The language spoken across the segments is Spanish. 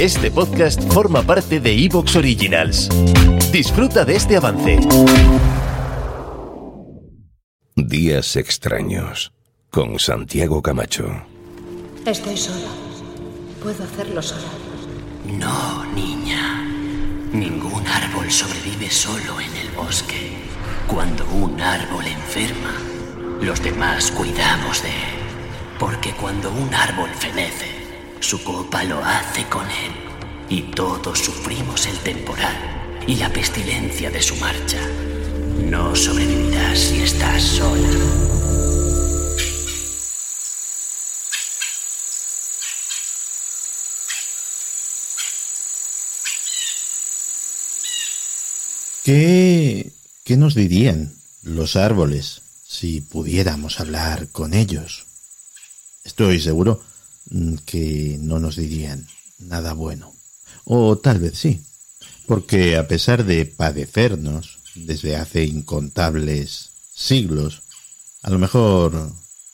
Este podcast forma parte de Evox Originals. Disfruta de este avance. Días extraños con Santiago Camacho. Estoy sola. Puedo hacerlo sola. No, niña. Ningún árbol sobrevive solo en el bosque. Cuando un árbol enferma, los demás cuidamos de él. Porque cuando un árbol fenece, su copa lo hace con él. Y todos sufrimos el temporal y la pestilencia de su marcha. No sobrevivirás si estás sola. ¿Qué, ¿Qué nos dirían los árboles si pudiéramos hablar con ellos? Estoy seguro que no nos dirían nada bueno. O tal vez sí, porque a pesar de padecernos desde hace incontables siglos, a lo mejor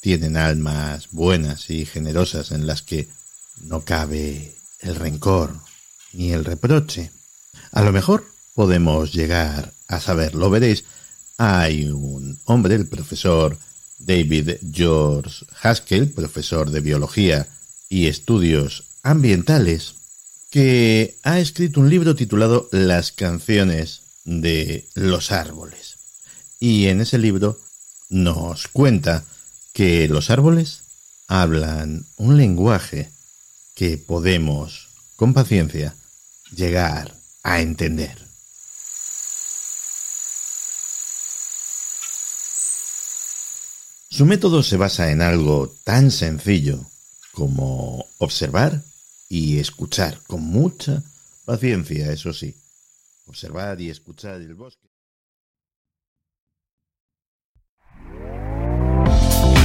tienen almas buenas y generosas en las que no cabe el rencor ni el reproche. A lo mejor podemos llegar a saberlo. Veréis, hay un hombre, el profesor David George Haskell, profesor de biología y estudios ambientales, que ha escrito un libro titulado Las canciones de los árboles. Y en ese libro nos cuenta que los árboles hablan un lenguaje que podemos, con paciencia, llegar a entender. Su método se basa en algo tan sencillo como observar y escuchar con mucha paciencia, eso sí. Observar y escuchar el bosque.